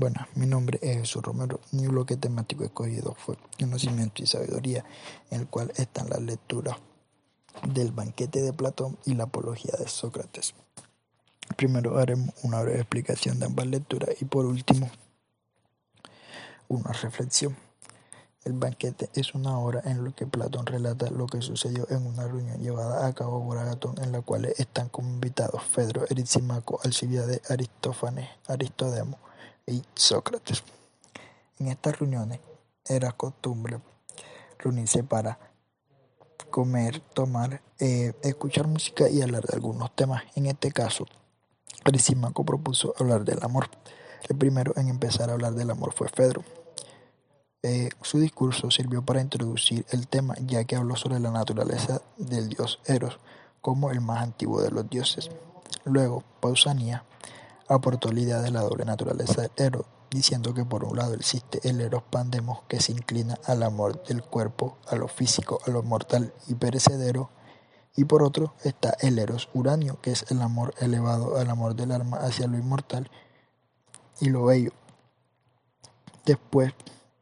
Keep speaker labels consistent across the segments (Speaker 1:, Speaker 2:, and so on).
Speaker 1: Bueno, mi nombre es Jesús Romero. Mi bloque temático escogido fue Conocimiento y Sabiduría, en el cual están las lecturas del banquete de Platón y la apología de Sócrates. Primero haremos una breve explicación de ambas lecturas y por último una reflexión. El banquete es una obra en la que Platón relata lo que sucedió en una reunión llevada a cabo por Agatón en la cual están como invitados Fedro, Eritzimaco, Alcibiades, Aristófanes, Aristodemo y Sócrates. En estas reuniones era costumbre reunirse para comer, tomar, eh, escuchar música y hablar de algunos temas. En este caso, Arisímaco propuso hablar del amor. El primero en empezar a hablar del amor fue Fedro. Eh, su discurso sirvió para introducir el tema, ya que habló sobre la naturaleza del dios Eros como el más antiguo de los dioses. Luego, Pausania aportó la idea de la doble naturaleza del Eros, diciendo que por un lado existe el Eros Pandemos que se inclina al amor del cuerpo, a lo físico, a lo mortal y perecedero, y por otro está el Eros Uranio, que es el amor elevado al amor del alma hacia lo inmortal y lo bello. Después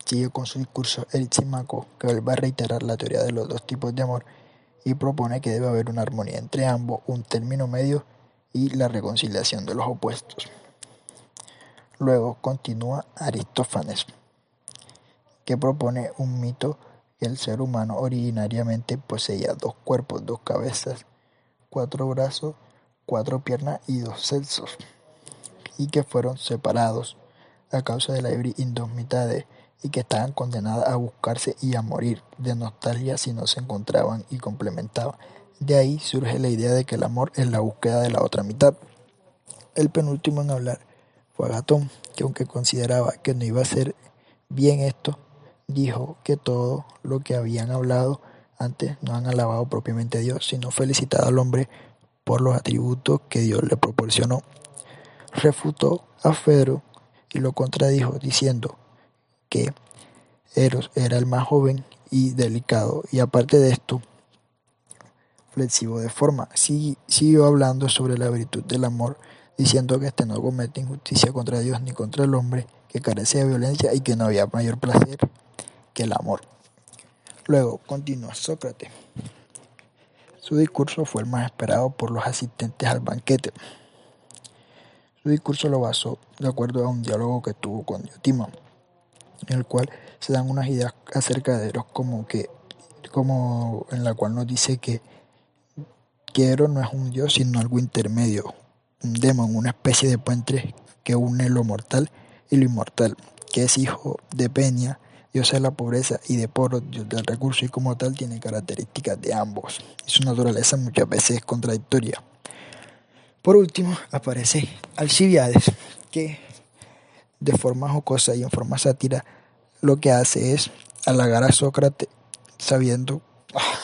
Speaker 1: sigue con su discurso el Simaco, que vuelve a reiterar la teoría de los dos tipos de amor y propone que debe haber una armonía entre ambos, un término medio y la reconciliación de los opuestos. Luego continúa Aristófanes, que propone un mito que el ser humano originariamente poseía dos cuerpos, dos cabezas, cuatro brazos, cuatro piernas y dos sexos, y que fueron separados a causa de la indomitade y que estaban condenadas a buscarse y a morir de nostalgia si no se encontraban y complementaban. De ahí surge la idea de que el amor es la búsqueda de la otra mitad. El penúltimo en hablar fue Agatón, que aunque consideraba que no iba a ser bien esto, dijo que todo lo que habían hablado antes no han alabado propiamente a Dios, sino felicitado al hombre por los atributos que Dios le proporcionó. Refutó a Fedro y lo contradijo diciendo que Eros era el más joven y delicado, y aparte de esto, de forma. siguió hablando sobre la virtud del amor, diciendo que este no comete injusticia contra Dios ni contra el hombre, que carece de violencia y que no había mayor placer que el amor. Luego continúa Sócrates. Su discurso fue el más esperado por los asistentes al banquete. Su discurso lo basó de acuerdo a un diálogo que tuvo con Diotima en el cual se dan unas ideas acerca de Eros como que como en la cual nos dice que, no es un dios sino algo intermedio, un demon, una especie de puente que une lo mortal y lo inmortal, que es hijo de Peña, dios de la pobreza y de Poros, dios del recurso y como tal tiene características de ambos y su naturaleza muchas veces es contradictoria. Por último aparece Alcibiades, que de forma jocosa y en forma sátira, lo que hace es halagar a Sócrates sabiendo, ah,